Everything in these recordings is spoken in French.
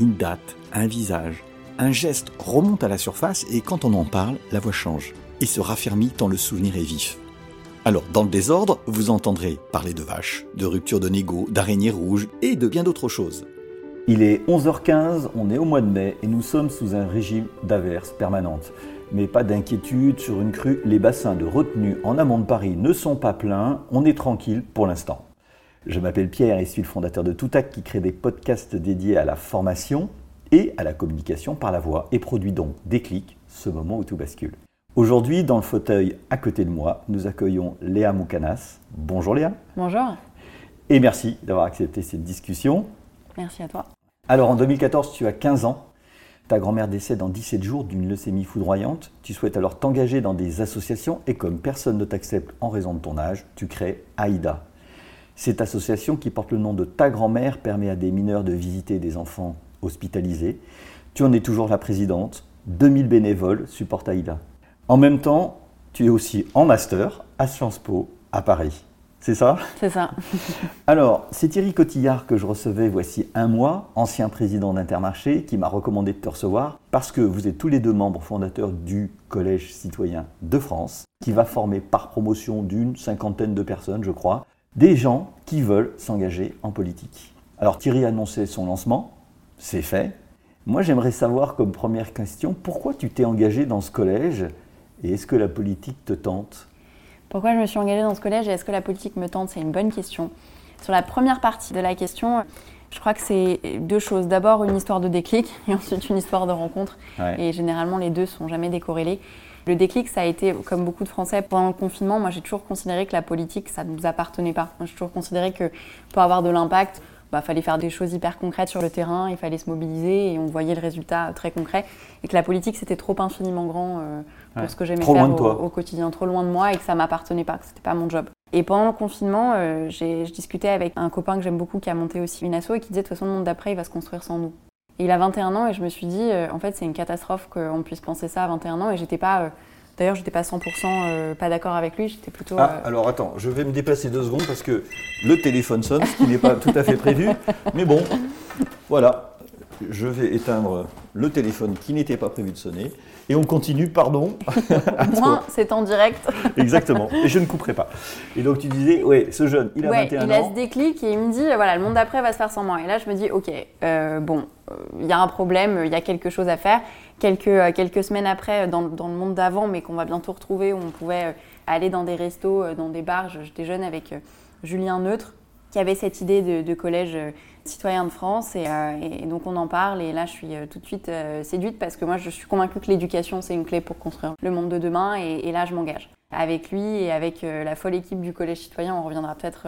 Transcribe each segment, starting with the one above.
une date, un visage, un geste remonte à la surface et quand on en parle, la voix change et se raffermit tant le souvenir est vif. Alors, dans le désordre, vous entendrez parler de vaches, de rupture de négo, d'araignées rouges et de bien d'autres choses. Il est 11h15, on est au mois de mai et nous sommes sous un régime d'averses permanentes. Mais pas d'inquiétude sur une crue, les bassins de retenue en amont de Paris ne sont pas pleins, on est tranquille pour l'instant. Je m'appelle Pierre et suis le fondateur de Toutac qui crée des podcasts dédiés à la formation et à la communication par la voix et produit donc Déclic, ce moment où tout bascule. Aujourd'hui, dans le fauteuil à côté de moi, nous accueillons Léa Moukanas. Bonjour Léa. Bonjour. Et merci d'avoir accepté cette discussion. Merci à toi. Alors en 2014, tu as 15 ans. Ta grand-mère décède en 17 jours d'une leucémie foudroyante. Tu souhaites alors t'engager dans des associations et comme personne ne t'accepte en raison de ton âge, tu crées AIDA, cette association qui porte le nom de Ta grand-mère permet à des mineurs de visiter des enfants hospitalisés. Tu en es toujours la présidente. 2000 bénévoles supportent Aïda. En même temps, tu es aussi en master à Sciences Po à Paris. C'est ça? C'est ça. Alors, c'est Thierry Cotillard que je recevais voici un mois, ancien président d'Intermarché, qui m'a recommandé de te recevoir parce que vous êtes tous les deux membres fondateurs du Collège citoyen de France, qui va former par promotion d'une cinquantaine de personnes, je crois, des gens qui veulent s'engager en politique. Alors Thierry a annoncé son lancement, c'est fait. Moi j'aimerais savoir comme première question, pourquoi tu t'es engagé dans ce collège et est-ce que la politique te tente? Pourquoi je me suis engagée dans ce collège et est-ce que la politique me tente? C'est une bonne question. Sur la première partie de la question, je crois que c'est deux choses. D'abord une histoire de déclic et ensuite une histoire de rencontre. Et généralement les deux sont jamais décorrélés. Le déclic, ça a été, comme beaucoup de Français, pendant le confinement, moi j'ai toujours considéré que la politique, ça ne nous appartenait pas. J'ai toujours considéré que pour avoir de l'impact, il bah, fallait faire des choses hyper concrètes sur le terrain, il fallait se mobiliser et on voyait le résultat très concret. Et que la politique, c'était trop infiniment grand euh, pour ce que j'aimais faire au, quotidien, trop loin de moi et que ça m'appartenait pas, que c'était pas mon job. Et pendant le confinement, euh, j'ai je discutais avec un copain que j'aime beaucoup qui a monté aussi une asso et qui disait de toute façon le monde d'après il va se construire sans nous il a 21 ans et je me suis dit, euh, en fait, c'est une catastrophe qu'on puisse penser ça à 21 ans. Et j'étais pas. Euh, d'ailleurs, j'étais pas 100% euh, pas d'accord avec lui, j'étais plutôt. Ah, alors attends, je vais me déplacer deux secondes parce que le téléphone sonne, ce qui n'est pas tout à fait prévu. Mais bon, voilà, je vais éteindre le téléphone qui n'était pas prévu de sonner. Et on continue, pardon. Moi, c'est en direct. Exactement. Et je ne couperai pas. Et donc tu disais, ouais, ce jeune, il a ouais, 21 ans. Il a ce déclic et il me dit, voilà, le monde d'après va se faire sans moi. Et là, je me dis, ok, euh, bon, euh, il y a un problème, il y a quelque chose à faire. Quelques, euh, quelques semaines après, dans, dans le monde d'avant, mais qu'on va bientôt retrouver, où on pouvait aller dans des restos, dans des bars. J'étais jeune avec Julien Neutre, qui avait cette idée de, de collège citoyen de France euh, et, donc on en parle et là je suis euh, tout de suite euh, séduite parce que moi je suis convaincue que l'éducation c'est une clé pour construire le monde de demain et, là je m'engage. Avec lui et avec la folle équipe du Collège citoyen, on reviendra peut-être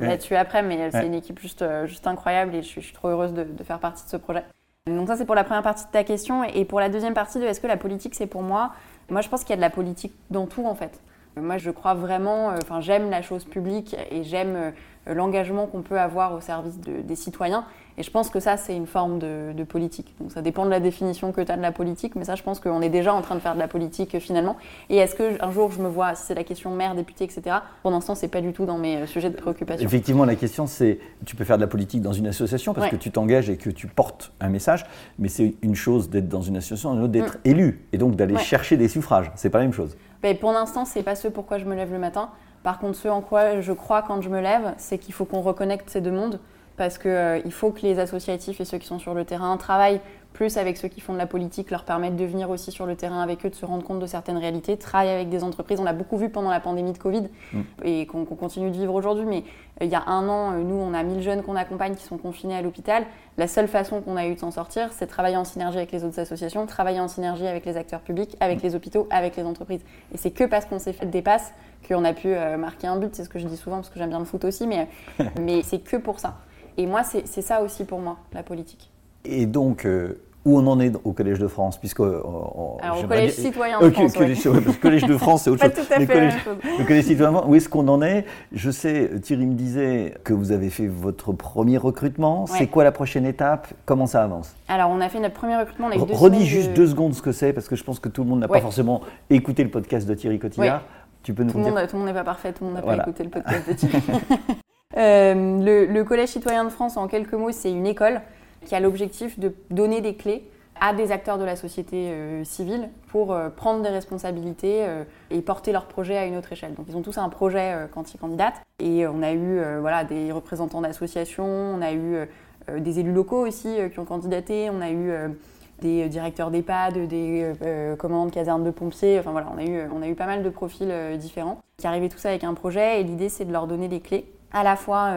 là-dessus après, mais c'est une équipe juste, juste incroyable et je suis, trop heureuse de, faire partie de ce projet. Donc ça c'est pour la première partie de ta question et pour la deuxième partie de est-ce que la politique c'est pour moi? Moi je pense qu'il y a de la politique dans tout en fait. Moi je crois vraiment, enfin j'aime la chose publique et j'aime euh, l'engagement qu'on peut avoir au service des citoyens. Et je pense que ça, c'est une forme de, politique. Donc ça dépend de la définition que tu as de la politique, mais ça, je pense qu'on est déjà en train de faire de la politique euh, finalement. Et est-ce qu'un jour, je me vois, si c'est la question maire, député, etc., pour l'instant, c'est pas du tout dans mes euh, sujets de préoccupation. Effectivement, la question, c'est tu peux faire de la politique dans une association parce que tu t'engages et que tu portes un message, mais c'est une chose d'être dans une association, une autre d'être mm. élu et donc d'aller chercher des suffrages. C'est pas la même chose. Mais pour l'instant, c'est pas ce pourquoi je me lève le matin. Par contre, ce en quoi je crois quand je me lève, c'est qu'il faut qu'on reconnecte ces deux mondes parce qu'il euh, faut que les associatifs et ceux qui sont sur le terrain travaillent plus avec ceux qui font de la politique, leur permettre de venir aussi sur le terrain avec eux, de se rendre compte de certaines réalités, travailler avec des entreprises. On l'a beaucoup vu pendant la pandémie de Covid mm. et qu'on continue de vivre aujourd'hui. Mais euh, il y a un an, euh, nous, on a 1000 jeunes qu'on accompagne qui sont confinés à l'hôpital. La seule façon qu'on a eu de s'en sortir, c'est travailler en synergie avec les autres associations, travailler en synergie avec les acteurs publics, avec les hôpitaux, avec les entreprises. Et c'est que parce qu'on s'est fait des passes qu'on a pu euh, marquer un but. C'est ce que je dis souvent parce que j'aime bien le foot aussi, mais, mais c'est que pour ça. Et moi, c'est ça aussi pour moi, la politique. Et donc, euh, où on en est au Collège de France puisque, euh, Alors, au Collège citoyen de France. Collège, ouais. Collège de France, c'est autre Pas chose. tout à fait collège, la même chose. le Collège citoyen, où est-ce qu'on en est? Je sais, Thierry me disait que vous avez fait votre premier recrutement. C'est quoi la prochaine étape? Comment ça avance? Alors, on a fait notre premier recrutement. On deux Redis juste de- deux secondes ce que c'est, parce que je pense que tout le monde n'a pas forcément écouté le podcast de Thierry Cotillard. Tu peux nous Tout le dire monde tout le monde n'est pas parfait, tout le monde n'a Voilà. pas écouté le podcast de Thierry. Euh, le, le Collège citoyen de France, en quelques mots, c'est une école qui a l'objectif de donner des clés à des acteurs de la société euh, civile pour euh, prendre des responsabilités euh, et porter leur projet à une autre échelle. Donc ils ont tous un projet quand ils candidatent. Et on a eu voilà, des représentants d'associations, on a eu des élus locaux aussi qui ont candidaté, on a eu des directeurs d'EHPAD, des euh, commandes casernes de pompiers, enfin voilà, on a eu, on a eu pas mal de profils différents qui arrivaient tous avec un projet. Et l'idée c'est de leur donner des clés à la fois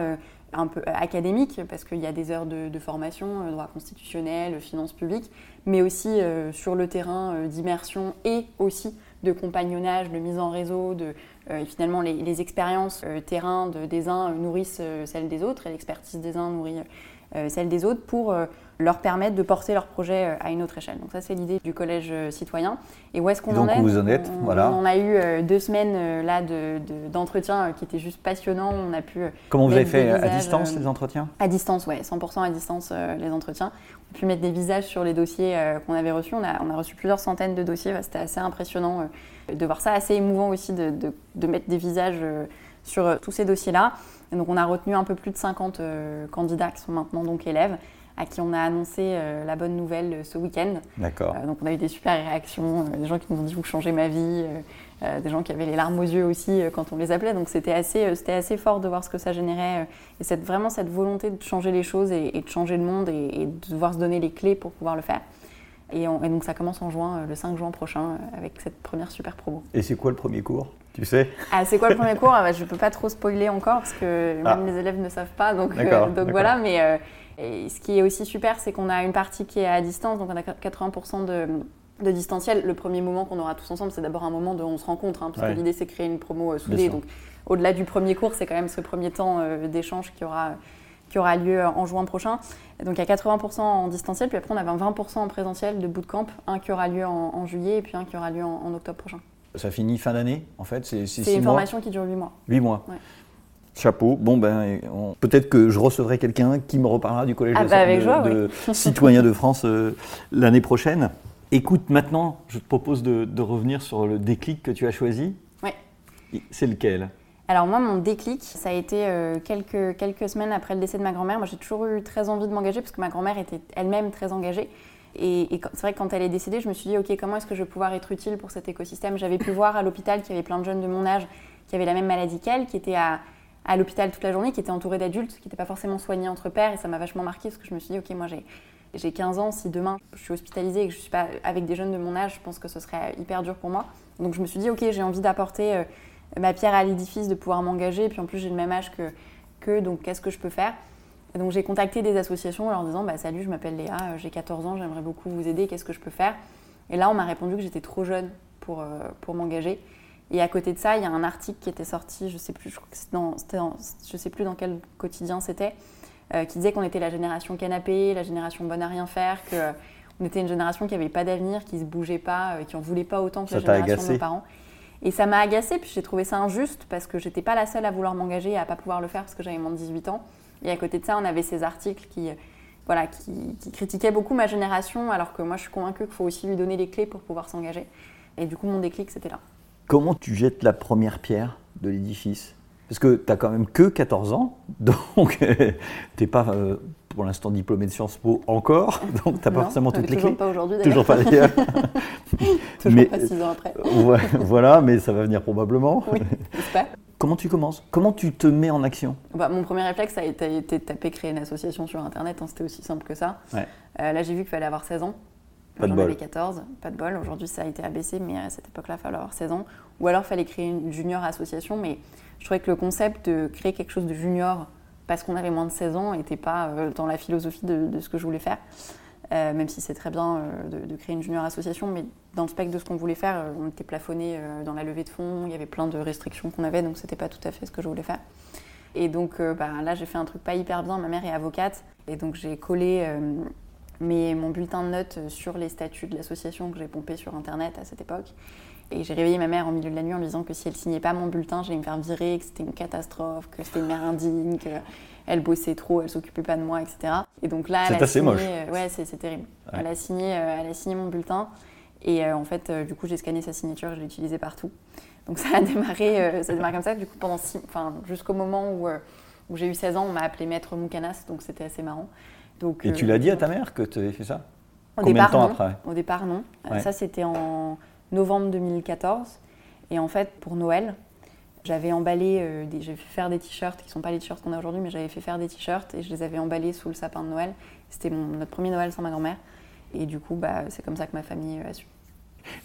un peu académiques parce qu'il y a des heures de, formation, euh, droit constitutionnel, finances publiques, mais aussi euh, sur le terrain euh, d'immersion et aussi de compagnonnage, de mise en réseau, de euh, et finalement les, les expériences euh, terrain de- des uns euh, nourrissent euh, celles des autres et l'expertise des uns nourrit euh, celle des autres pour euh, leur permettre de porter leur projet euh, à une autre échelle. Donc ça c'est l'idée du collège euh, citoyen. Et où est-ce qu'on en est vous en êtes, on, voilà. on a eu euh, deux semaines là de- de- d'entretien euh, qui étaient juste passionnants. On a pu Comment vous avez fait à distance les entretiens? à distance, ouais, 100% à distance les entretiens. On a pu mettre des visages sur les dossiers qu'on avait reçus. On a, on a reçu plusieurs centaines de dossiers. C'était assez impressionnant de voir ça, assez émouvant aussi de, de- mettre des visages sur tous ces dossiers-là. Donc on a retenu un peu plus de 50 euh, candidats qui sont maintenant donc élèves à qui on a annoncé euh, la bonne nouvelle euh, ce week-end. D'accord. Euh, donc on a eu des super réactions, des gens qui nous ont dit vous changez ma vie, des gens qui avaient les larmes aux yeux aussi quand on les appelait. Donc c'était assez, c'était assez fort de voir ce que ça générait et cette, vraiment cette volonté de changer les choses et, et de changer le monde et, et de devoir se donner les clés pour pouvoir le faire. Et, on- et donc ça commence en juin, le 5 juin prochain, avec cette première super promo. Et c'est quoi le premier cours Tu sais? Ah, c'est quoi le premier cours? Ah, bah, Je ne peux pas trop spoiler encore parce que même Ah. les élèves ne savent pas. Donc, euh, donc voilà, mais euh, et ce qui est aussi super, c'est qu'on a une partie qui est à distance, donc on a 80% de, de distanciel. Le premier moment qu'on aura tous ensemble, c'est d'abord un moment de on se rencontre, hein, parce Ouais. que l'idée c'est de créer une promo euh, soudée. Donc au-delà du premier cours, c'est quand même ce premier temps euh, d'échange qui aura, qui aura lieu en juin prochain. Donc il y a 80% en distanciel, puis après on avait un 20% en présentiel de bootcamp, un qui aura lieu en, en juillet et puis un qui aura lieu en, en octobre prochain. Ça finit fin d'année en fait? C'est une mois? formation qui dure 8 mois. 8 mois. Ouais. Chapeau. Bon, ben, on- peut-être que je recevrai quelqu'un qui me reparlera du Collège Ah de, bah, avec de- joie, de citoyens de France euh, l'année prochaine. Écoute, maintenant, je te propose de, de revenir sur le déclic que tu as choisi. Ouais. C'est lequel? Alors moi, mon déclic, ça a été euh, quelques, quelques semaines après le décès de ma grand-mère. Moi, j'ai toujours eu très envie de m'engager parce que ma grand-mère était elle-même très engagée. Et, et c'est vrai que quand elle est décédée, je me suis dit, OK, comment est-ce que je vais pouvoir être utile pour cet écosystème? J'avais pu voir à l'hôpital qu'il y avait plein de jeunes de mon âge qui avaient la même maladie qu'elle, qui étaient à, à l'hôpital toute la journée, qui étaient entourés d'adultes, qui n'étaient pas forcément soignés entre pairs. Et ça m'a vachement marqué parce que je me suis dit, OK, moi, j'ai... J'ai 15 ans, si demain je suis hospitalisée et que je ne suis pas avec des jeunes de mon âge, je pense que ce serait hyper dur pour moi. Donc je me suis dit, ok, j'ai envie d'apporter euh, ma pierre à l'édifice, de pouvoir m'engager. Et puis en plus, j'ai le même âge que, que donc qu'est-ce que je peux faire? Donc j'ai contacté des associations en leur disant, bah, salut, je m'appelle Léa, euh, j'ai 14 ans, j'aimerais beaucoup vous aider, qu'est-ce que je peux faire? Et là, on m'a répondu que j'étais trop jeune pour, euh, pour m'engager. Et à côté de ça, il y a un article qui était sorti, je sais plus, je crois que c'était dans, c'était dans- je sais plus dans quel quotidien c'était, euh, qui disait qu'on était la génération canapé, la génération bonne à rien faire, que euh, on était une génération qui n'avait pas d'avenir, qui se bougeait pas, euh, qui en voulait pas autant que Ça la génération de nos parents. Et ça m'a agacée, puis j'ai trouvé ça injuste parce que j'étais pas la seule à vouloir m'engager et à pas pouvoir le faire parce que j'avais moins de 18 ans. Et à côté de ça, on avait ces articles qui, euh, voilà, qui, qui critiquaient beaucoup ma génération, alors que moi je suis convaincue qu'il faut aussi lui donner les clés pour pouvoir s'engager. Et du coup, mon déclic, c'était là. Comment tu jettes la première pierre de l'édifice? Parce que tu n'as quand même que 14 ans, donc tu n'es pas euh, pour l'instant diplômé de Sciences Po encore, donc tu n'as pas forcément euh, toutes les toujours clés. pas aujourd'hui. Toujours pas d'ailleurs. Toujours mais- pas six ans après. Ouais, voilà, mais ça va venir probablement. Oui, j'espère. Comment tu commences? Comment tu te mets en action? Bah, mon premier réflexe, ça a été été de taper créer une association sur Internet. hein, C'était aussi simple que ça. Ouais. Euh, là, j'ai vu qu'il fallait avoir 16 ans. Pas de J'en bol. avais 14, pas de bol. Aujourd'hui, ça a été abaissé, mais à cette époque-là, il fallait avoir 16 ans. Ou alors, il fallait créer une junior association. Mais je trouvais que le concept de créer quelque chose de junior parce qu'on avait moins de 16 ans n'était pas euh, dans la philosophie de, de ce que je voulais faire. Euh, même si c'est très bien euh, de, de créer une junior association, mais dans le spectre de ce qu'on voulait faire, on était plafonné dans la levée de fonds, il y avait plein de restrictions qu'on avait, donc c'était pas tout à fait ce que je voulais faire. Et donc bah, là, j'ai fait un truc pas hyper bien. Ma mère est avocate, et donc j'ai collé euh, mais mon bulletin de notes sur les statuts de l'association que j'ai pompé sur Internet à cette époque. Et j'ai réveillé ma mère au milieu de la nuit en lui disant que si elle signait pas mon bulletin, j'allais me faire virer, que c'était une catastrophe, que c'était une mère indigne, qu'elle bossait trop, elle s'occupait pas de moi, etc. Et donc là, c'est elle a assez signé, moche. euh, ouais, c'est terrible. Elle a signé, euh, elle a signé mon bulletin. Et euh, en fait, euh, du coup, j'ai scanné sa signature, je l'ai utilisée partout. Donc ça a démarré, euh, ça a démarré comme ça. Du coup, pendant six, enfin, jusqu'au moment où, euh, où j'ai eu 16 ans, on m'a appelé maître Moukanas, donc c'était assez marrant. Donc, Et tu euh, l'as dit à ta mère que tu avais fait ça au Combien de départ, temps non. après Au départ, non. Euh, Ouais. Ça, c'était en novembre 2014. Et en fait, pour Noël, j'avais emballé, euh, fait faire des t-shirts qui ne sont pas les t-shirts qu'on a aujourd'hui, mais j'avais fait faire des t-shirts et je les avais emballés sous le sapin de Noël. C'était notre premier Noël sans ma grand-mère. Et du coup, bah, c'est comme ça que ma famille euh, a su.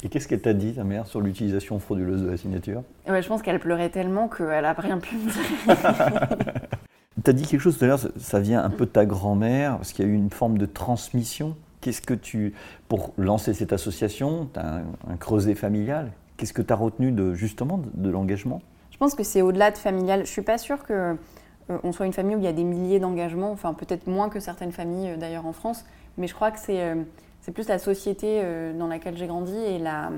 Et qu'est-ce qu'elle t'a dit, ta mère, sur l'utilisation frauduleuse de la signature? Ouais, je pense qu'elle pleurait tellement qu'elle n'a rien pu me dire. Tu as dit quelque chose tout à l'heure, ça- vient un peu de ta grand-mère, parce qu'il y a eu une forme de transmission. Qu'est-ce que tu, pour lancer cette association, tu as un, creuset familial, qu'est-ce que tu as retenu de, justement de, l'engagement? Je pense que c'est au-delà de familial. Je suis pas sûre que euh, soit une famille où il y a des milliers d'engagements, enfin peut-être moins que certaines familles euh, d'ailleurs en France, mais je crois que c'est euh, plus la société dans laquelle j'ai grandi et la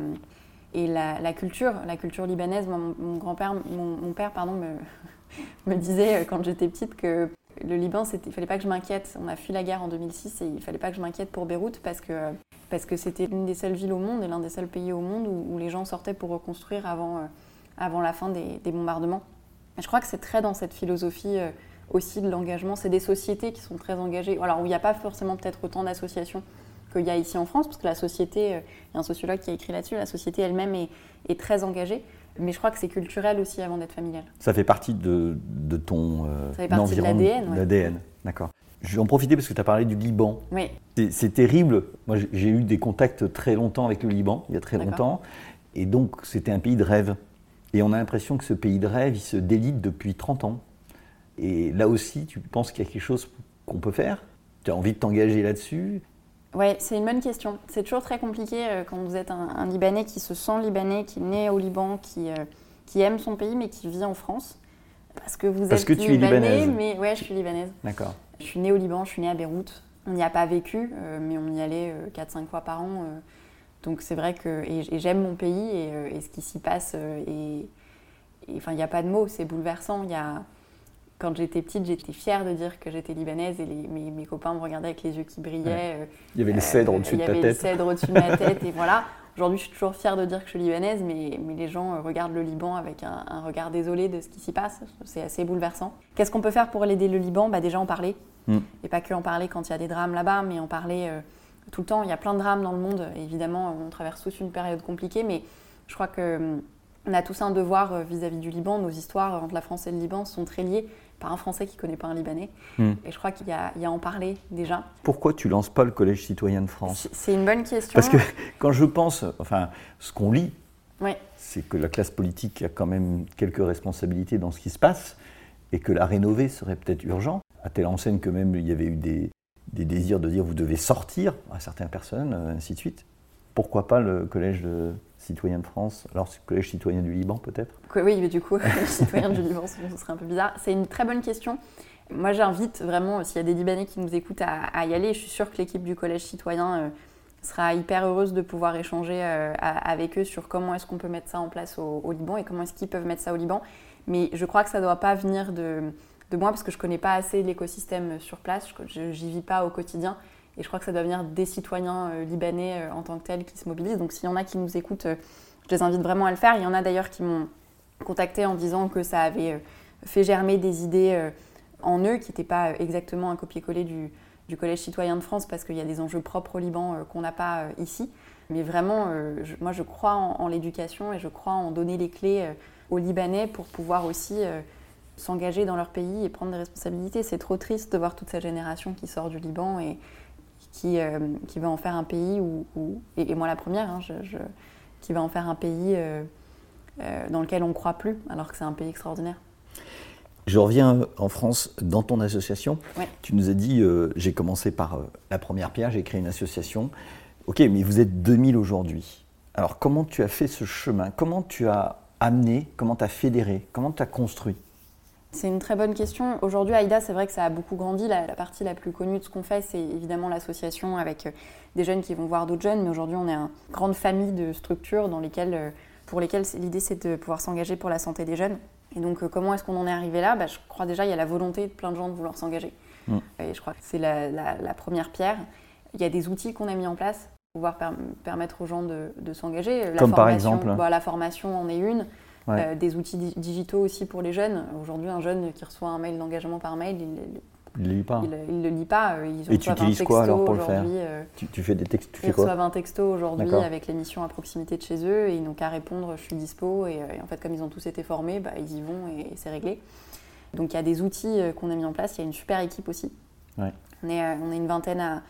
et la, culture, la culture libanaise. Mon, grand-père, mon, père, pardon, me, disait euh, quand j'étais petite que le Liban, il fallait pas que je m'inquiète. On a fui la guerre en 2006 et il fallait pas que je m'inquiète pour Beyrouth parce que parce que c'était l'une des seules villes au monde et l'un des seuls pays au monde où, les gens sortaient pour reconstruire avant, euh, avant la fin des, bombardements. Je crois que c'est très dans cette philosophie euh, aussi de l'engagement. C'est des sociétés qui sont très engagées. Alors, où il n'y a pas forcément peut-être autant d'associations qu'il y a ici en France, parce que la société, euh, il y a un sociologue qui a écrit là-dessus, la société elle-même est, est très engagée. Mais je crois que c'est culturel aussi avant d'être familial. Ça fait partie de, de ton euh, Ça fait partie de l'ADN, ouais. l'ADN, d'accord. Je vais en profiter parce que tu as parlé du Liban. Oui, C'est- terrible. Moi, j'ai- eu des contacts très longtemps avec le Liban, il y a très longtemps. Et donc, c'était un pays de rêve. Et on a l'impression que ce pays de rêve, il se délite depuis 30 ans. Et là aussi, tu penses qu'il y a quelque chose qu'on peut faire? Tu as envie de t'engager là-dessus? Ouais, c'est une bonne question. C'est toujours très compliqué euh, quand vous êtes un, un Libanais qui se sent libanais, qui est né au Liban, qui, euh, qui aime son pays mais qui vit en France. Parce que vous Parce êtes que tu es libanais, libanaise. mais ouais, je suis libanaise. D'accord. Je suis née au Liban, je suis née à Beyrouth. On n'y a pas vécu, euh, mais on y allait 4-5 fois par an. donc c'est vrai que et, et j'aime mon pays et, et ce qui s'y passe. et et, enfin, il n'y a pas de mots, c'est bouleversant. Il y a, quand j'étais petite, j'étais fière de dire que j'étais libanaise et les- mes, mes copains me regardaient avec les yeux qui brillaient. euh, Il y avait les euh, cèdres au-dessus il de y ta avait les tête. cèdres au-dessus de ma tête et voilà. Aujourd'hui, je suis toujours fière de dire que je suis libanaise, mais, mais les gens euh, regardent le Liban avec un, un regard désolé de ce qui s'y passe. C'est assez bouleversant. Qu'est-ce qu'on peut faire pour aider le Liban? Bah, Déjà en parler. Mm. Et pas que en parler quand il y a des drames là-bas, mais en parler euh, tout le temps. Il y a plein de drames dans le monde. Évidemment, on traverse tous une période compliquée, mais je crois que hum, on a tous un devoir vis-à-vis du Liban. Nos histoires entre la France et le Liban sont très liées par un Français qui ne connaît pas un Libanais. Mm. Et je crois qu'il y, a- y en parler déjà. Pourquoi tu lances pas le Collège citoyen de France C'est- une bonne question. Parce que quand je pense, enfin, ce qu'on lit, Ouais. c'est que la classe politique a quand même quelques responsabilités dans ce qui se passe et que la rénover serait peut-être urgent, à telle enseigne que même il y avait eu des, des désirs de dire vous devez sortir à certaines personnes, euh, ainsi de suite. Pourquoi pas le collège de citoyen de France Alors c'est le collège citoyen du Liban peut-être? Oui, mais du coup, les citoyens du Liban, ce serait un peu bizarre. C'est une très bonne question. Moi, j'invite vraiment, s'il y a des Libanais qui nous écoutent, à, y aller. Je suis sûre que l'équipe du Collège citoyen euh, sera hyper heureuse de pouvoir échanger euh, avec eux sur comment est-ce qu'on peut mettre ça en place au, Liban et comment est-ce qu'ils peuvent mettre ça au Liban. Mais je crois que ça ne doit pas venir de, de moi parce que je ne connais pas assez l'écosystème sur place. Je J'y vis pas au quotidien. Et je crois que ça doit venir des citoyens euh, libanais euh, en tant que tels qui se mobilisent. Donc s'il y en a qui nous écoutent, euh, je les invite vraiment à le faire. Il y en a d'ailleurs qui m'ont contacté en disant que ça avait fait germer des idées en eux qui n'étaient pas exactement un copier-coller du, Collège citoyen de France parce qu'il y a des enjeux propres au Liban qu'on n'a pas ici. Mais vraiment, moi je crois en, l'éducation et je crois en donner les clés aux Libanais pour pouvoir aussi s'engager dans leur pays et prendre des responsabilités. C'est trop triste de voir toute cette génération qui sort du Liban et qui, euh, qui va en faire un pays où, où- et, et moi la première, hein, je- je- qui va en faire un pays euh, euh, dans lequel on ne croit plus, alors que c'est un pays extraordinaire. Je reviens en France dans ton association. Ouais. Tu nous as dit, euh, j'ai commencé par euh, la première pierre, j'ai créé une association. Ok, mais vous êtes 2000 aujourd'hui. Alors comment tu as fait ce chemin? Comment tu as amené? Comment tu as fédéré? Comment tu as construit? C'est une très bonne question. Aujourd'hui, AIDA, c'est vrai que ça a beaucoup grandi. La, partie la plus connue de ce qu'on fait, c'est évidemment l'association avec euh, des jeunes qui vont voir d'autres jeunes. Mais aujourd'hui, on est une grande famille de structures dans lesquelles, euh, pour lesquelles l'idée, c'est de pouvoir s'engager pour la santé des jeunes. Et donc, euh, comment est-ce qu'on en est arrivé là? Bah, Je crois déjà, il y a la volonté de plein de gens de vouloir s'engager. Mm. Et je crois que c'est la, première pierre. Il y a des outils qu'on a mis en place pour pouvoir permettre aux gens de, s'engager. Comme par exemple bah, La formation en est une. Euh, des outils digitaux aussi pour les jeunes. Aujourd'hui, un jeune qui reçoit un mail d'engagement par mail, il ne le lit pas. Il, le lit pas. Euh, ils Et tu utilises quoi alors pour le faire euh, tu, fais des textes, tu fais quoi Ils reçoivent un texto aujourd'hui avec l'émission à proximité de chez eux et ils n'ont qu'à répondre je suis dispo. Et, en fait, comme ils ont tous été formés, bah, ils y vont et, c'est réglé. Donc il y a des outils qu'on a mis en place. Il y a une super équipe aussi. On, est, on est une vingtaine à,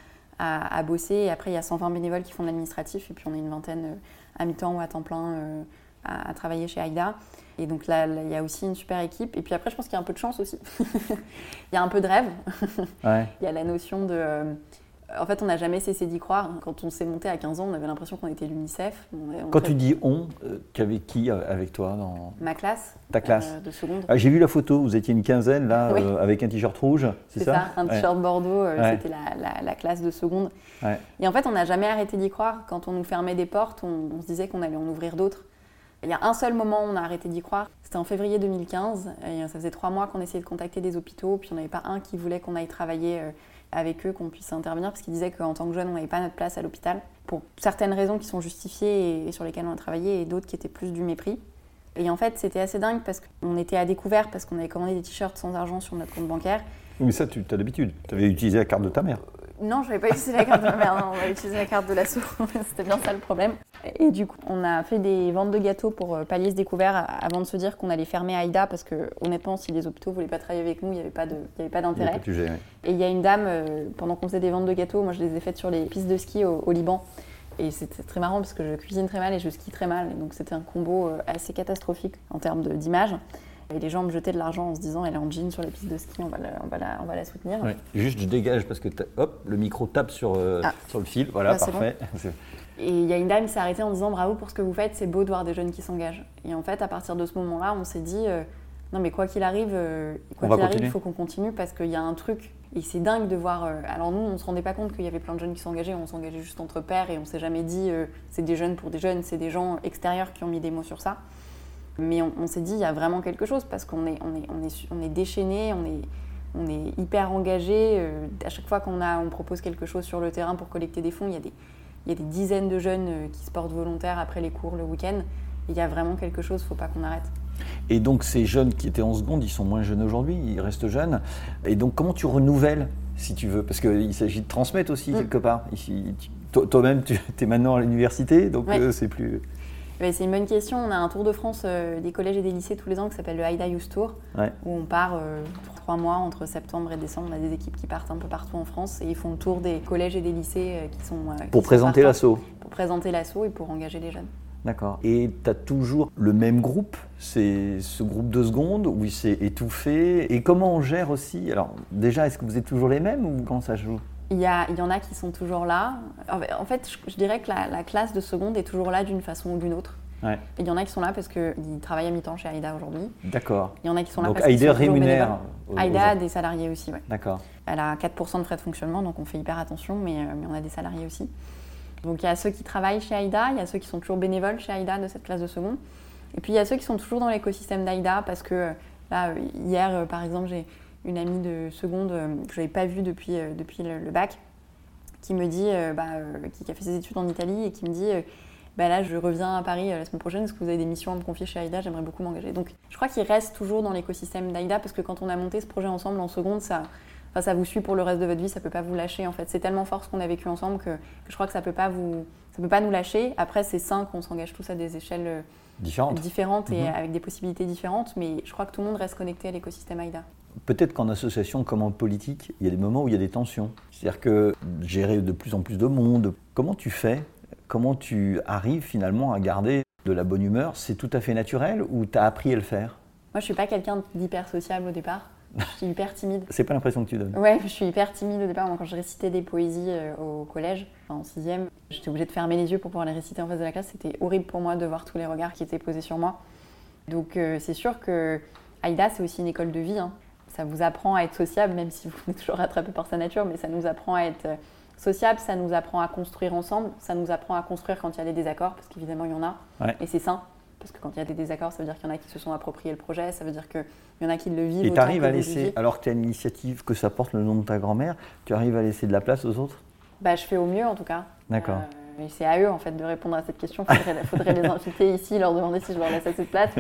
à, bosser. Et après, il y a 120 bénévoles qui font de l'administratif. Et puis on est une vingtaine à mi-temps ou à temps plein à, travailler chez AIDA. Et donc là, il y a aussi une super équipe. Et puis après, je pense qu'il y a un peu de chance aussi. il y a un peu de rêve. Il y a la notion de. Euh, en fait, on n'a jamais cessé d'y croire. Quand on s'est monté à 15 ans, on avait l'impression qu'on était l'UNICEF. Quand tu dis on, euh, qu'avec qui euh, avec toi dans ma classe Ta classe de seconde. Ah, j'ai vu la photo. Vous étiez une quinzaine là, avec un t-shirt rouge, c'est ça, ça, Un t-shirt Bordeaux. C'était la, classe de seconde. Et en fait, on n'a jamais arrêté d'y croire. Quand on nous fermait des portes, on se disait qu'on allait en ouvrir d'autres. Il y a un seul moment où on a arrêté d'y croire, c'était en février 2015. Et ça faisait trois mois qu'on essayait de contacter des hôpitaux, puis on n'avait pas un qui voulait qu'on aille travailler euh, avec eux, qu'on puisse intervenir, parce qu'ils disaient qu'en tant que jeune, on n'avait pas notre place à l'hôpital, pour certaines raisons qui sont justifiées et, sur lesquelles on a travaillé, et d'autres qui étaient plus du mépris. Et en fait, c'était assez dingue parce qu'on était à découvert, parce qu'on avait commandé des t-shirts sans argent sur notre compte bancaire. Mais ça, tu as l'habitude. Tu avais utilisé la carte de ta mère. Non, je n'avais pas utilisé la carte de ma mère, non, on va utiliser la carte de l'assaut. C'était bien ça le problème. Et du coup, on a fait des ventes de gâteaux pour euh, pallier ce découvert avant de se dire qu'on allait fermer AIDA parce que, honnêtement, si les hôpitaux ne voulaient pas travailler avec nous, il n'y avait pas d'intérêt. Et il y a une dame, euh, pendant qu'on faisait des ventes de gâteaux, moi je les ai faites sur les pistes de ski au, Liban. Et c'était très marrant parce que je cuisine très mal et je skie très mal. Et donc c'était un combo euh, assez catastrophique en termes d'image. Et les gens me jetaient de l'argent en se disant, elle est en jean sur les pistes de ski, on va la, on va la, on va la soutenir. Juste, je dégage parce que hop, le micro tape sur, euh, ah. sur le fil. Voilà, parfait. Et il y a une dame qui s'est arrêtée en disant, bravo pour ce que vous faites, c'est beau de voir des jeunes qui s'engagent. Et en fait, à partir de ce moment-là, on s'est dit, euh, non mais quoi qu'il arrive, euh, quoi qu'il arrive, il faut qu'on continue parce qu'il y a un truc. Et c'est dingue de voir. alors nous, on ne se rendait pas compte qu'il y avait plein de jeunes qui s'engageaient. On s'engageait juste entre pairs et on s'est jamais dit, c'est des jeunes pour des jeunes, c'est des gens extérieurs qui ont mis des mots sur ça. Mais on, s'est dit, il y a vraiment quelque chose parce qu'on est, on est, on est, on est déchaîné, on est, on est hyper engagé. Euh, à chaque fois qu'on on propose quelque chose sur le terrain pour collecter des fonds, il y a des, il y a des dizaines de jeunes euh, qui se portent volontaires après les cours le week-end. Il y a vraiment quelque chose, il ne faut pas qu'on arrête. Et donc ces jeunes qui étaient en seconde, ils sont moins jeunes aujourd'hui, ils restent jeunes. Et donc comment tu renouvelles, si tu veux? Parce qu'il s'agit de transmettre aussi mm. quelque part. Toi-même, tu es maintenant à l'université, donc euh, c'est plus... C'est une bonne question. On a un tour de France euh, des collèges et des lycées tous les ans qui s'appelle le Haïda Youth Tour, où on part euh, trois mois entre septembre et décembre. On a des équipes qui partent un peu partout en France et ils font le tour des collèges et des lycées euh, qui sont. pour présenter l'assaut Pour présenter l'assaut et pour engager les jeunes. D'accord. Et tu as toujours le même groupe? C'est ce groupe de secondes où il s'est étouffé? Et comment on gère aussi? Alors, déjà, est-ce que vous êtes toujours les mêmes ou comment ça joue? Il y, a, il y, en a qui sont toujours là. En fait, je, dirais que la, classe de seconde est toujours là d'une façon ou d'une autre. Ouais. il y en a qui sont là parce qu'ils travaillent à mi-temps chez AIDA aujourd'hui. D'accord. Il y en a qui sont là donc parce qu'ils rémunère AIDA a des salariés aussi. D'accord. Elle a 4% de frais de fonctionnement, donc on fait hyper attention, mais, euh, mais, on a des salariés aussi. Donc il y a ceux qui travaillent chez AIDA, il y a ceux qui sont toujours bénévoles chez AIDA de cette classe de seconde. Et puis il y a ceux qui sont toujours dans l'écosystème d'AIDA parce que euh, là, euh, hier, par exemple, j'ai une amie de seconde que je n'avais pas vue depuis, depuis le bac qui me dit, euh, bah, euh, qui, a fait ses études en Italie et qui me dit euh, bah là, je reviens à Paris la semaine prochaine. Est-ce que vous avez des missions à me confier chez AIDA J'aimerais beaucoup m'engager. Donc, je crois qu'il reste toujours dans l'écosystème d'AIDA parce que quand on a monté ce projet ensemble en seconde, ça, enfin, ça vous suit pour le reste de votre vie. Ça peut pas vous lâcher. En fait, c'est tellement fort ce qu'on a vécu ensemble que, je crois que ça peut pas vous, ça peut pas nous lâcher. Après, c'est sain qu'on s'engage tous à des échelles différentes, différentes et mhm. avec des possibilités différentes. Mais je crois que tout le monde reste connecté à l'écosystème AIDA peut-être qu'en association comme en politique, il y a des moments où il y a des tensions. C'est-à-dire que gérer de plus en plus de monde, comment tu fais? Comment tu arrives finalement à garder de la bonne humeur? C'est tout à fait naturel ou tu as appris à le faire? Moi, je suis pas quelqu'un d'hyper sociable au départ. Je suis hyper timide. C'est pas l'impression que tu donnes. Ouais, je suis hyper timide au départ. Moi, quand je récitais des poésies euh, au collège, en sixième, j'étais obligée de fermer les yeux pour pouvoir les réciter en face de la classe. C'était horrible pour moi de voir tous les regards qui étaient posés sur moi. Donc, euh, c'est sûr que Aïda, c'est aussi une école de vie. hein. Ça vous apprend à être sociable, même si vous êtes toujours rattrapé par sa nature, mais ça nous apprend à être euh, sociable, ça nous apprend à construire ensemble, ça nous apprend à construire quand il y a des désaccords, parce qu'évidemment, il y en a. Ouais. Et c'est sain, parce que quand il y a des désaccords, ça veut dire qu'il y en a qui se sont appropriés le projet, ça veut dire qu'il y en a qui le vivent. Et tu arrives à laisser, alors que tu as une initiative, que ça porte le nom de ta grand-mère, tu arrives à laisser de la place aux autres? Bah, je fais au mieux en tout cas. D'accord. Euh, et c'est à eux en fait de répondre à cette question. Il faudrait, faudrait les inviter ici, leur demander si je leur laisse assez de place.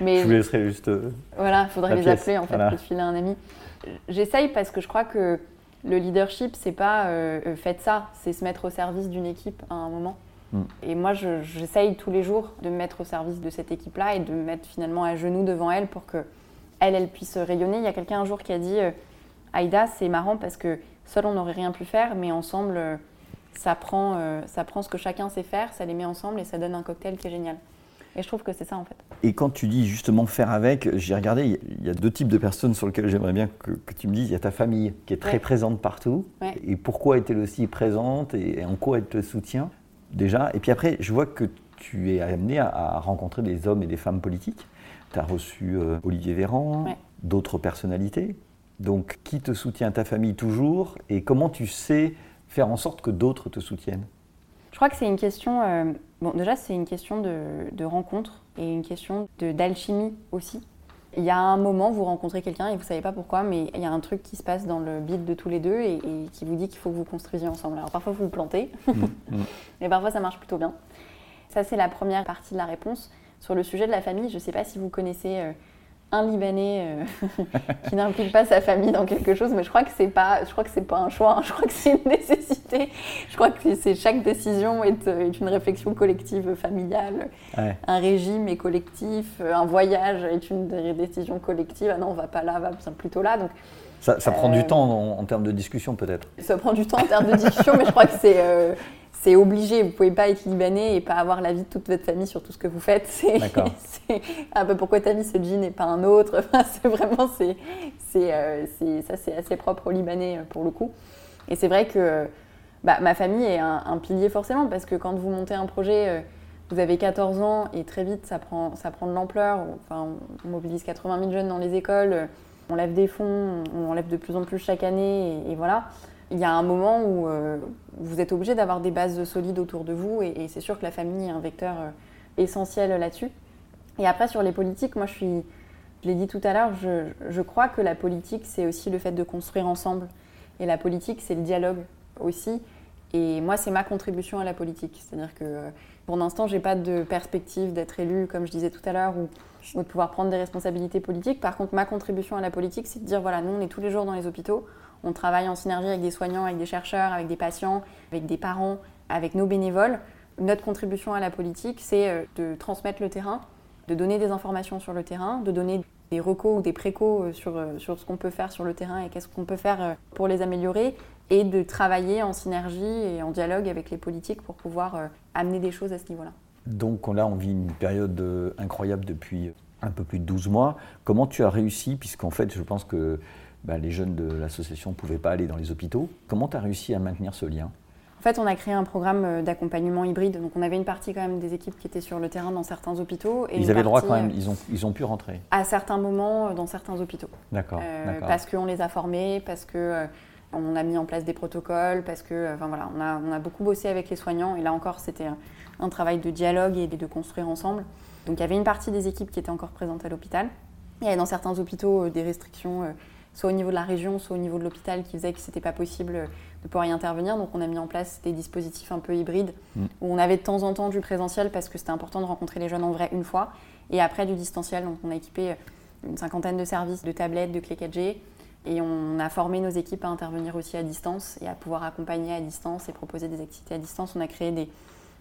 Mais Je vous laisserai juste. euh, voilà, il faudrait les pièce, appeler en fait, voilà. pour filer un ami. J'essaye parce que je crois que le leadership, c'est pas euh, euh, faites ça, c'est se mettre au service d'une équipe à un moment. Mm. Et moi, je- j'essaye tous les jours de me mettre au service de cette équipe-là et de me mettre finalement à genoux devant elle pour que elle, elle puisse rayonner. Il y a quelqu'un un jour qui a dit euh, Aïda, c'est marrant parce que seul on n'aurait rien pu faire, mais ensemble, ça prend, euh, ça prend ce que chacun sait faire, ça les met ensemble et ça donne un cocktail qui est génial. Et je trouve que c'est ça en fait. Et quand tu dis justement faire avec, j'ai regardé, il y a- deux types de personnes sur lesquelles j'aimerais bien que, que tu me dises. Il y a ta famille qui est très Ouais. présente partout. Ouais. Et pourquoi est-elle aussi présente et en quoi elle te soutient déjà? Et puis après, je vois que tu es amené à, à rencontrer des hommes et des femmes politiques. Tu as reçu euh, Olivier Véran, Ouais. d'autres personnalités. Donc qui te soutient? Ta famille toujours? Et comment tu sais faire en sorte que d'autres te soutiennent Je crois que c'est une question. euh, bon, déjà, c'est une question de, de rencontre et une question d'alchimie aussi. Il y a un moment, vous rencontrez quelqu'un et vous savez pas pourquoi, mais il y a un truc qui se passe dans le bide de tous les deux et, et qui vous dit qu'il faut que vous construisiez ensemble. Alors parfois, vous vous plantez, mais parfois, ça marche plutôt bien. Ça, c'est la première partie de la réponse. Sur le sujet de la famille, je ne sais pas si vous connaissez euh, un Libanais euh, qui n'implique pas sa famille dans quelque chose, mais je crois que c'est pas, je crois que c'est pas un choix, hein. je crois que c'est une nécessité. Je crois que c'est chaque décision est, euh, est une réflexion collective familiale. Ouais. Un régime est collectif, euh, un voyage est une dé- décision collective. Ah non, on va pas là, on va plutôt là. Donc Ça, ça prend Euh, du temps en, en termes de discussion peut-être. ça prend du temps en termes de discussion, mais je crois que c'est euh, c'est obligé. Vous pouvez pas être libanais et pas avoir l'avis de toute votre famille sur tout ce que vous faites. C'est D'accord. c'est- ah bah pourquoi t'as mis ce jean et pas un autre? Enfin, C'est vraiment c'est c'est euh, c'est- ça c'est assez propre aux Libanais euh, pour le coup. Et c'est vrai que bah, ma famille est un, un pilier forcément parce que quand vous montez un projet. euh, vous avez 14 ans et très vite ça prend, ça prend de l'ampleur. Enfin, on mobilise 80 000 jeunes dans les écoles, on lève des fonds, on en lève de plus en plus chaque année et- et voilà il y a un moment où euh, vous êtes obligé d'avoir des bases solides autour de vous et, c'est sûr que la famille est un vecteur euh, essentiel là-dessus. Et après, sur les politiques, moi je suis, je l'ai dit tout à l'heure, je, je crois que la politique c'est aussi le fait de construire ensemble. Et la politique c'est le dialogue aussi. Et moi, c'est ma contribution à la politique. C'est-à-dire que euh, pour l'instant, j'ai pas de perspective d'être élu, comme je disais tout à l'heure, ou, ou de pouvoir prendre des responsabilités politiques. Par contre, ma contribution à la politique, c'est de dire voilà, nous, on est tous les jours dans les hôpitaux, on travaille en synergie avec des soignants, avec des chercheurs, avec des patients, avec des parents, avec nos bénévoles. Notre contribution à la politique, c'est euh, de transmettre le terrain, de donner des informations sur le terrain, de donner des recos ou des précos euh, sur, euh, sur ce qu'on peut faire sur le terrain et qu'est-ce qu'on peut faire pour les améliorer, et de travailler en synergie et en dialogue avec les politiques pour pouvoir amener des choses à ce niveau-là. Donc là, on vit une période incroyable depuis un peu plus de 12 mois. Comment tu as réussi, puisqu'en fait, je pense que bah, les jeunes de l'association ne pouvaient pas aller dans les hôpitaux, comment tu as réussi à maintenir ce lien? En fait, on a créé un programme euh, d'accompagnement hybride. Donc, on avait une partie quand même des équipes qui étaient sur le terrain dans certains hôpitaux. Et Ils avaient le droit quand même, euh, ils ont, ils ont pu rentrer. À certains moments, euh, dans certains hôpitaux. D'accord, Euh, parce qu'on les a formés, parce que euh, on a mis en place des protocoles, parce que, enfin voilà, on a, on a beaucoup bossé avec les soignants. Et là encore, c'était un, un travail de dialogue et de construire ensemble. Donc, il y avait une partie des équipes qui étaient encore présentes à l'hôpital. Il y avait dans certains hôpitaux euh, des restrictions, soit au niveau de la région, soit au niveau de l'hôpital, qui faisaient que c'était pas possible euh, de pouvoir y intervenir. Donc, on a mis en place des dispositifs un peu hybrides Mm. où on avait de temps en temps du présentiel parce que c'était important de rencontrer les jeunes en vrai une fois, et après du distanciel. Donc, on a équipé euh, une cinquantaine de services de tablettes, de clés 4G, et on a formé nos équipes à intervenir aussi à distance et à pouvoir accompagner à distance et proposer des activités à distance. On a créé des,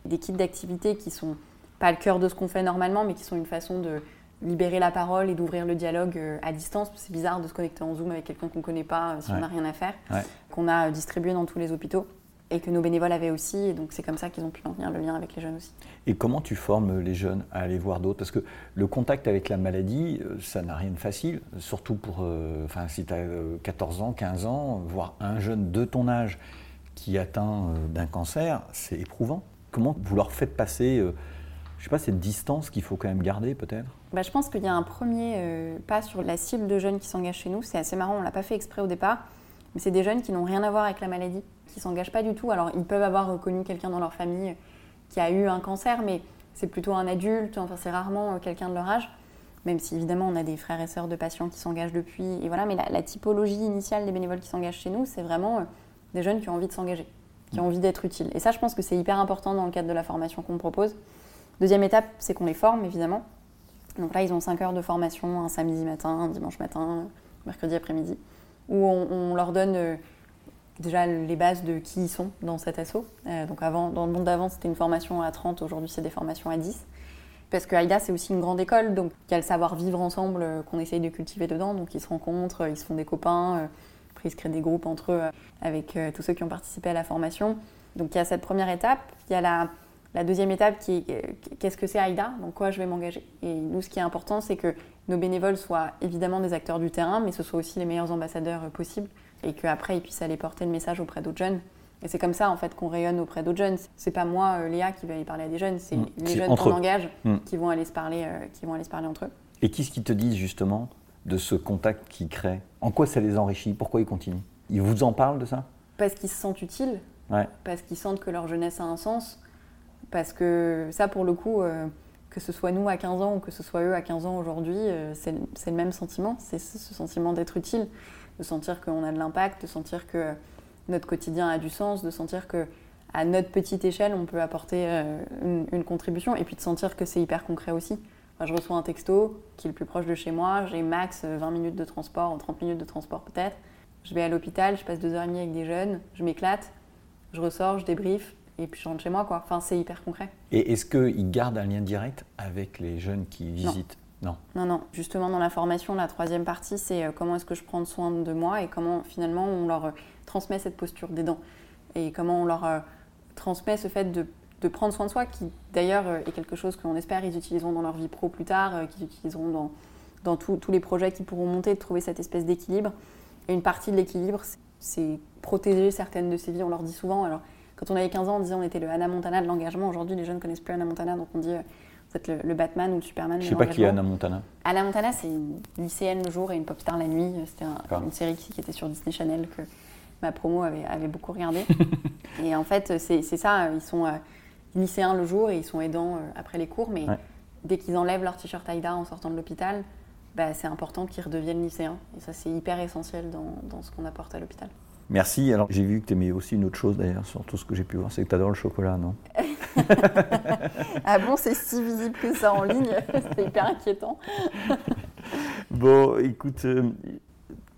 des kits d'activités qui sont pas le cœur de ce qu'on fait normalement, mais qui sont une façon de libérer la parole et d'ouvrir le dialogue euh, à distance. C'est bizarre de se connecter en Zoom avec quelqu'un qu'on ne connaît pas euh, si Ouais. on n'a rien à faire, Ouais. qu'on a euh, distribué dans tous les hôpitaux et que nos bénévoles avaient aussi. Et donc c'est comme ça qu'ils ont pu maintenir le lien avec les jeunes aussi. Et comment tu formes les jeunes à aller voir d'autres? Parce que le contact avec la maladie, ça n'a rien de facile, surtout pour, euh, enfin, si tu as 14 ans, 15 ans, voir un jeune de ton âge qui atteint euh, d'un cancer, c'est éprouvant. Comment vous leur faites passer euh, je sais pas, cette distance qu'il faut quand même garder peut-être bah, Je pense qu'il y a un premier euh, pas sur la cible de jeunes qui s'engagent chez nous. C'est assez marrant, on ne l'a pas fait exprès au départ, mais c'est des jeunes qui n'ont rien à voir avec la maladie, qui ne s'engagent pas du tout. Alors ils peuvent avoir reconnu quelqu'un dans leur famille qui a eu un cancer, mais c'est plutôt un adulte, enfin c'est rarement euh, quelqu'un de leur âge. Même si évidemment on a des frères et sœurs de patients qui s'engagent depuis, et voilà, mais la, typologie initiale des bénévoles qui s'engagent chez nous, c'est vraiment euh, des jeunes qui ont envie de s'engager, qui ont envie d'être utiles. Et ça, je pense que c'est hyper important dans le cadre de la formation qu'on propose. Deuxième étape, c'est qu'on les forme, évidemment. Donc là, ils ont 5 heures de formation, un samedi matin, un dimanche matin, mercredi après-midi, où on, leur donne euh, déjà les bases de qui ils sont dans cet assaut. Euh, donc avant, dans le monde d'avant, c'était une formation à 30, aujourd'hui c'est des formations à 10. Parce que AIDA, c'est aussi une grande école, donc il y a le savoir-vivre ensemble euh, qu'on essaye de cultiver dedans. Donc ils se rencontrent, ils se font des copains, après ils se créent des groupes entre eux avec tous ceux qui ont participé à la formation. Donc il y a cette première étape, il y a la la deuxième étape qui euh, qu'est-ce que c'est AIDA, donc quoi je vais m'engager? Et nous, ce qui est important, c'est que nos bénévoles soient évidemment des acteurs du terrain, mais ce soient aussi les meilleurs ambassadeurs euh, possibles et qu'après ils puissent aller porter le message auprès d'autres jeunes. Et c'est comme ça en fait qu'on rayonne auprès d'autres jeunes. C'est pas moi, euh, Léa, qui va aller parler à des jeunes, c'est mmh. les jeunes qu'on engage mmh. qui, vont aller se parler, qui vont aller se parler entre eux. Et qu'est-ce qu'ils te disent justement de ce contact qu'ils créent En quoi ça les enrichit? Pourquoi ils continuent? Ils vous en parlent de ça? Parce qu'ils se sentent utiles, parce qu'ils sentent que leur jeunesse a un sens parce que ça, pour le coup, euh, que ce soit nous à 15 ans ou que ce soit eux à 15 ans aujourd'hui, euh, c'est le même sentiment. C'est ce sentiment d'être utile, de sentir qu'on a de l'impact, de sentir que notre quotidien a du sens, de sentir que à notre petite échelle, on peut apporter euh, une, contribution et puis de sentir que c'est hyper concret aussi. je reçois un texto qui est le plus proche de chez moi, j'ai max 20 minutes de transport, 30 minutes de transport peut-être. Je vais à l'hôpital, je passe deux heures et demie avec des jeunes, je m'éclate, je ressors, je débriefe, et puis je rentre chez moi. Quoi. Enfin, c'est hyper concret. Et est-ce qu'ils gardent un lien direct avec les jeunes qui visitent? Non. non. Non, Justement, dans la formation, la troisième partie, c'est euh, comment est-ce que je prends soin de moi et comment finalement on leur euh, transmet cette posture des dents. Et comment on leur euh, transmet ce fait de, de, prendre soin de soi, qui d'ailleurs est quelque chose qu'on espère ils utiliseront dans leur vie pro plus tard, qu'ils utiliseront dans, dans tous les projets qui pourront monter, de trouver cette espèce d'équilibre. Et une partie de l'équilibre, c'est protéger certaines de ces vies. On leur dit souvent, alors quand on avait 15 ans, on disait on était le Hannah Montana de l'engagement. Aujourd'hui, les jeunes ne connaissent plus Hannah Montana, donc on dit euh, vous êtes le, Batman ou le Superman. Je ne sais pas qui est Hannah Montana. Hannah Montana, c'est une lycéenne le jour et une pop star la nuit. C'était une série qui, était sur Disney Channel que ma promo avait, avait beaucoup regardé. et en fait, c'est ça. Ils sont euh, lycéens le jour et ils sont aidants euh, après les cours, mais dès qu'ils enlèvent leur t-shirt Aïda en sortant de l'hôpital, bah, c'est important qu'ils redeviennent lycéens. Et ça, c'est hyper essentiel dans, dans ce qu'on apporte à l'hôpital. Merci. Alors, j'ai vu que tu aimais aussi une autre chose d'ailleurs, sur tout ce que j'ai pu voir, c'est que tu adores le chocolat, non? Ah bon, c'est si visible que ça en ligne, c'est hyper inquiétant. bon, écoute, euh,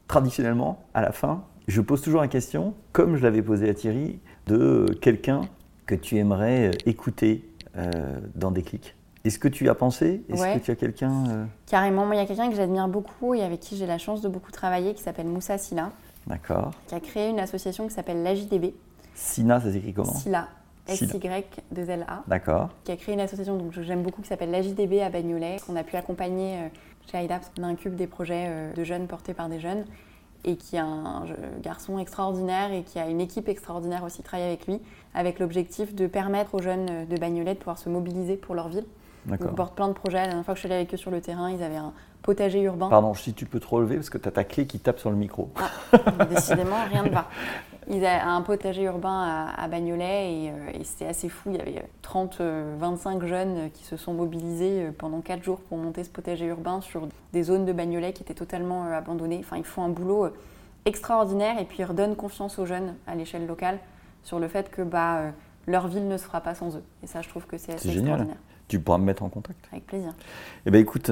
traditionnellement, à la fin, je pose toujours la question, comme je l'avais posé à Thierry, de quelqu'un que tu aimerais euh, écouter euh, dans des clics. Est-ce que tu as pensé? Est-ce que tu as quelqu'un Carrément, moi il y a quelqu'un que j'admire beaucoup et avec qui j'ai la chance de beaucoup travailler qui s'appelle Moussa Silla. D'accord. Qui a créé une association qui s'appelle l'AJDB. SINA, ça s'écrit comment? SILA. S-Y-2-L-A. D'accord. Qui a créé une association donc j'aime beaucoup qui s'appelle l'AJDB à Bagnolet, qu'on a pu accompagner euh, chez AIDA parce qu'on incube des projets euh, de jeunes portés par des jeunes et qui a un garçon extraordinaire et qui a une équipe extraordinaire aussi travailler avec lui, avec l'objectif de permettre aux jeunes euh, de Bagnolet de pouvoir se mobiliser pour leur ville. Ils portent plein de projets. La dernière fois que je suis allée avec eux sur le terrain, ils avaient un potager urbain. Pardon, si tu peux te relever parce que tu as ta clé qui tape sur le micro. Ah, décidément, rien ne va. Ils avaient un potager urbain à, Bagnolet et, euh, et c'était assez fou. Il y avait 30-25 euh, jeunes qui se sont mobilisés euh, pendant 4 jours pour monter ce potager urbain sur des zones de Bagnolet qui étaient totalement abandonnées. Enfin, ils font un boulot extraordinaire et puis ils redonnent confiance aux jeunes à l'échelle locale sur le fait que bah, leur ville ne se fera pas sans eux. Et ça, je trouve que c'est assez extraordinaire. Tu pourras me mettre en contact. Avec plaisir. Eh bien, écoute,